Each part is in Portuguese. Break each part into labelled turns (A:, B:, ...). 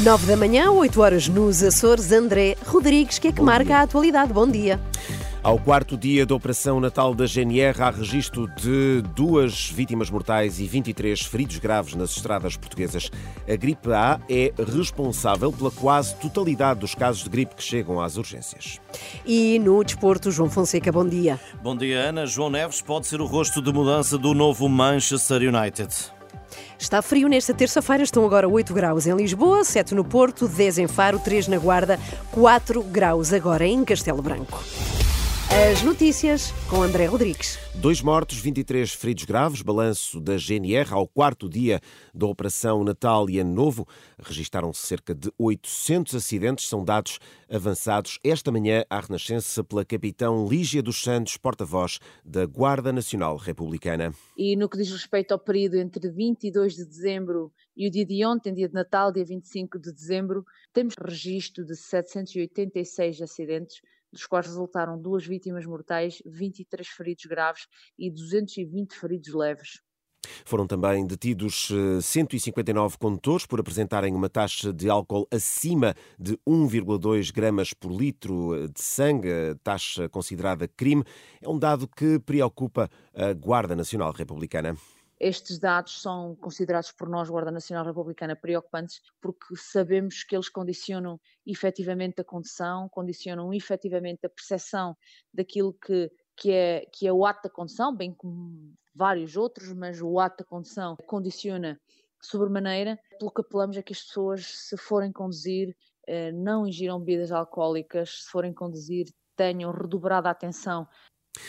A: Nove da manhã, 8 horas nos Açores. André Rodrigues, que é que
B: Bom
A: marca
B: dia.
A: a atualidade? Bom dia.
B: Ao quarto dia da Operação Natal da GNR, há registro de duas vítimas mortais e 23 feridos graves nas estradas portuguesas. A gripe A é responsável pela quase totalidade dos casos de gripe que chegam às urgências.
A: E no desporto, João Fonseca, bom dia.
C: Bom dia, Ana. João Neves pode ser o rosto de mudança do novo Manchester United.
A: Está frio nesta terça-feira, estão agora 8 graus em Lisboa, 7 no Porto, 10 em Faro, 3 na Guarda, 4 graus agora em Castelo Branco. As notícias com André Rodrigues.
B: Dois mortos, 23 feridos graves, balanço da GNR ao quarto dia da Operação Natal e Ano Novo. Registaram-se cerca de 800 acidentes, são dados avançados esta manhã à Renascença pela capitão Lígia dos Santos, porta-voz da Guarda Nacional Republicana.
D: E no que diz respeito ao período entre 22 de dezembro e o dia de ontem, dia de Natal, dia 25 de dezembro, temos registro de 786 acidentes, dos quais resultaram duas vítimas mortais, 23 feridos graves e 220 feridos leves.
B: Foram também detidos eh, 159 condutores por apresentarem uma taxa de álcool acima de 1,2 gramas por litro eh, de sangue, taxa considerada crime. É um dado que preocupa a Guarda Nacional Republicana.
D: Estes dados são considerados por nós, Guarda Nacional Republicana, preocupantes porque sabemos que eles condicionam efetivamente a condução, condicionam efetivamente a percepção daquilo que, que, é, que é o ato da condução, bem como vários outros, mas o ato da condução condiciona sobremaneira. Pelo que apelamos é que as pessoas, se forem conduzir, eh, não ingiram bebidas alcoólicas, se forem conduzir, tenham redobrada atenção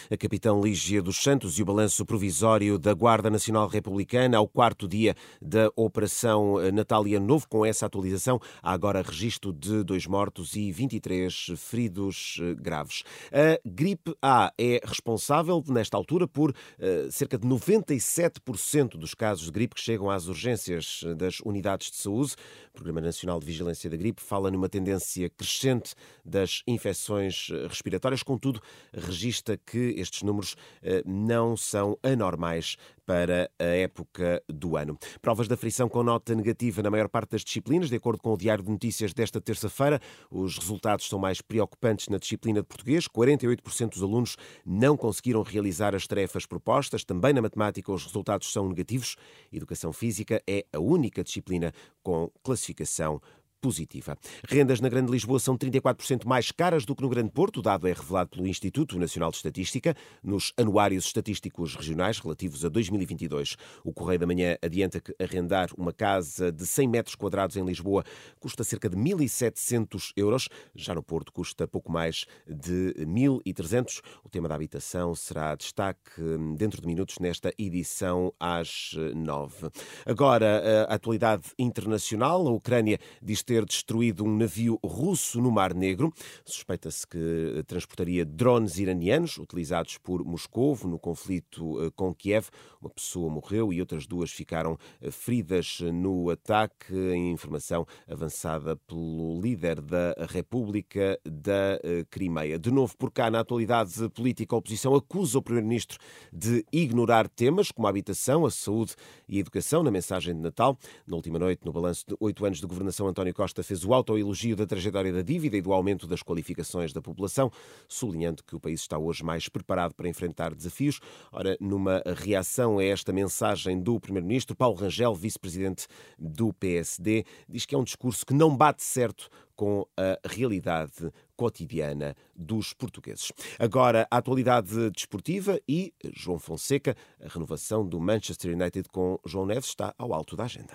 B: A capitão Lígia dos Santos e o balanço provisório da Guarda Nacional Republicana ao quarto dia da Operação Natal e Ano Novo. Com essa atualização, há agora registro de dois mortos e 23 feridos eh, graves. A gripe A é responsável, nesta altura, por eh, cerca de 97% dos casos de gripe que chegam às urgências das unidades de saúde. O Programa Nacional de Vigilância da Gripe fala numa tendência crescente das infecções eh, respiratórias, contudo, registra que estes números eh, não são anormais para a época do ano. Provas da frição com nota negativa na maior parte das disciplinas, de acordo com o Diário de Notícias desta terça-feira. Os resultados são mais preocupantes na disciplina de português. 48% dos alunos não conseguiram realizar as tarefas propostas. Também na matemática os resultados são negativos. Educação física é a única disciplina com classificação positiva. Rendas na Grande Lisboa são 34% mais caras do que no Grande Porto. O dado é revelado pelo Instituto Nacional de Estatística nos anuários estatísticos regionais relativos a 2022. O Correio da Manhã adianta que arrendar uma casa de 100 metros quadrados em Lisboa custa cerca de 1.700 euros. Já no Porto custa pouco mais de 1.300. O tema da habitação será destaque hum, dentro de minutos nesta edição às eh, nove. Agora, a atualidade internacional. A Ucrânia diz ter destruído um navio russo no Mar Negro. Suspeita-se que transportaria drones iranianos utilizados por Moscou no conflito eh, com Kiev. Uma pessoa morreu e outras duas ficaram eh, feridas no ataque. Informação avançada pelo líder da República da eh, Crimeia. De novo, por cá, na atualidade política, a oposição acusa o Primeiro-Ministro de ignorar temas como a habitação, a saúde e a educação na mensagem de Natal. Na última noite, no balanço de oito anos de governação, António Costa Costa fez o autoelogio da trajetória da dívida e do aumento das qualificações da população, sublinhando que o país está hoje mais preparado para enfrentar desafios. Ora, numa reação a esta mensagem do Primeiro-Ministro, Paulo Rangel, vice-presidente do PSD, diz que é um discurso que não bate certo com a realidade cotidiana dos portugueses. Agora, a atualidade desportiva e João Fonseca, a renovação do Manchester United com João Neves está ao alto da agenda.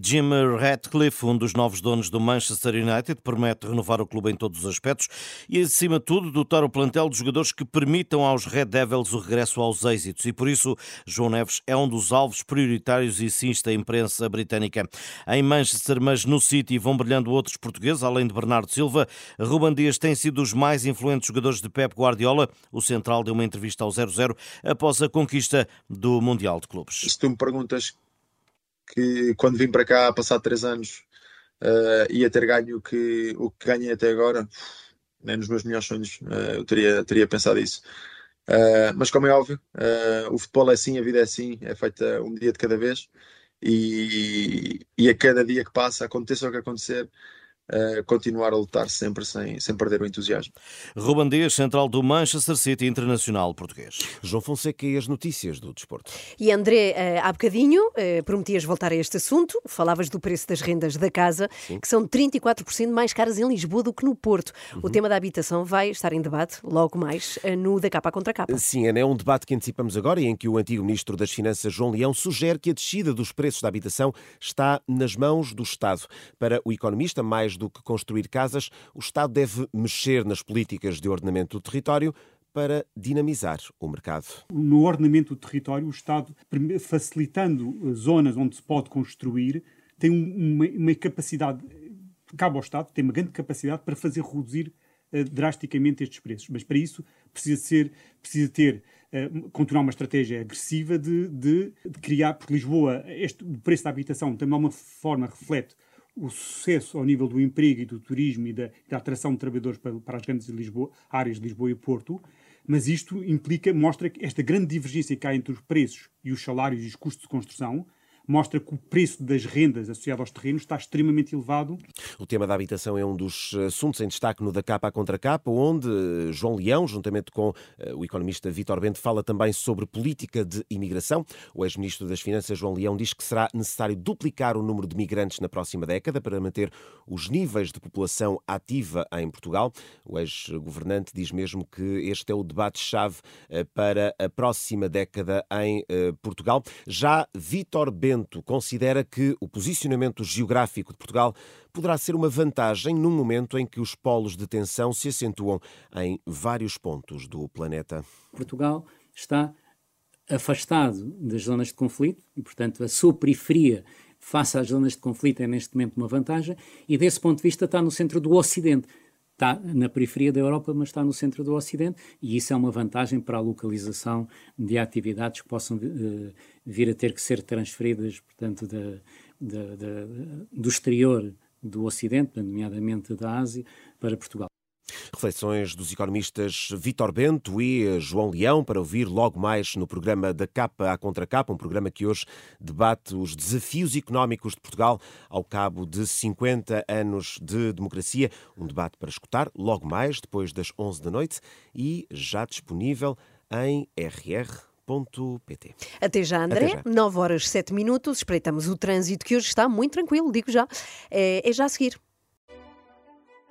C: Jim Ratcliffe, um dos novos donos do Manchester United, promete renovar o clube em todos os aspectos e, acima de tudo, dotar o plantel de jogadores que permitam aos Red Devils o regresso aos êxitos. E por isso, João Neves é um dos alvos prioritários e cinsta a imprensa britânica. Em Manchester, mas no City, vão brilhando outros portugueses, além de Bernardo Silva. Ruban Dias tem sido dos mais influentes jogadores de Pep Guardiola. O central deu uma entrevista ao 00 após a conquista do Mundial de Clubes.
E: Se tu me perguntas que quando vim para cá, passado três anos, uh, ia ter ganho que, o que ganhei até agora, nem nos meus melhores sonhos uh, eu teria, teria pensado isso. Uh, mas como é óbvio, o futebol é assim, a vida é assim, é feita um dia de cada vez e, e a cada dia que passa, aconteça o que acontecer, uh, continuar a lutar sempre sem, sem perder o entusiasmo.
C: Ruben Dias, central do Manchester City Internacional Português.
B: João Fonseca e as notícias do desporto.
A: E André, uh, há bocadinho uh, prometias voltar a este assunto, falavas do preço das rendas da casa, Sim. que são 34% mais caras em Lisboa do que no Porto. Uhum. O tema da habitação vai estar em debate logo mais no da capa contra capa.
B: Sim, é um debate que antecipamos agora e em que o antigo Ministro das Finanças, João Leão, sugere que a descida dos preços da habitação está nas mãos do Estado. Para o economista, mais do que construir casas, o Estado deve mexer nas políticas de ordenamento do território para dinamizar o mercado.
F: No ordenamento do território, o Estado, facilitando zonas onde se pode construir, tem uma, uma capacidade, cabe ao Estado, tem uma grande capacidade para fazer reduzir uh, drasticamente estes preços. Mas para isso precisa, ser, precisa ter, uh, continuar uma estratégia agressiva de, de, de criar, porque Lisboa, este, o preço da habitação também de alguma forma reflete o sucesso ao nível do emprego e do turismo e da, da atração de trabalhadores para, para as grandes Lisboa, áreas de Lisboa e Porto, mas isto implica, mostra que esta grande divergência que há entre os preços e os salários e os custos de construção mostra que o preço das rendas associado aos terrenos está extremamente elevado.
B: O tema da habitação é um dos assuntos em destaque no da capa à contra capa, onde João Leão, juntamente com eh, o economista Vítor Bento, fala também sobre política de imigração. O ex-ministro das Finanças, João Leão, diz que será necessário duplicar o número de migrantes na próxima década para manter os níveis de população ativa em Portugal. O ex-governante diz mesmo que este é o debate-chave eh, para a próxima década em eh, Portugal. Já Vítor Bento considera que o posicionamento geográfico de Portugal poderá ser uma vantagem num momento em que os polos de tensão se acentuam em vários pontos do planeta.
G: Portugal está afastado das zonas de conflito e, portanto, a sua periferia face às zonas de conflito é neste momento uma vantagem e, desse ponto de vista, está no centro do Ocidente está na periferia da Europa, mas está no centro do Ocidente, e isso é uma vantagem para a localização de atividades que possam uh, vir a ter que ser transferidas, portanto, do exterior do Ocidente, nomeadamente da Ásia, para Portugal.
B: Reflexões dos economistas Vítor Bento e João Leão para ouvir logo mais no programa da Capa à Contracapa, um programa que hoje debate os desafios económicos de Portugal ao cabo de 50 anos de democracia. Um debate para escutar logo mais, depois das 11 da noite e já disponível em RR. PT.
A: Até já, André. Até já. 9 horas 7 minutos. Espreitamos o trânsito que hoje está muito tranquilo, digo já. É, é já a seguir.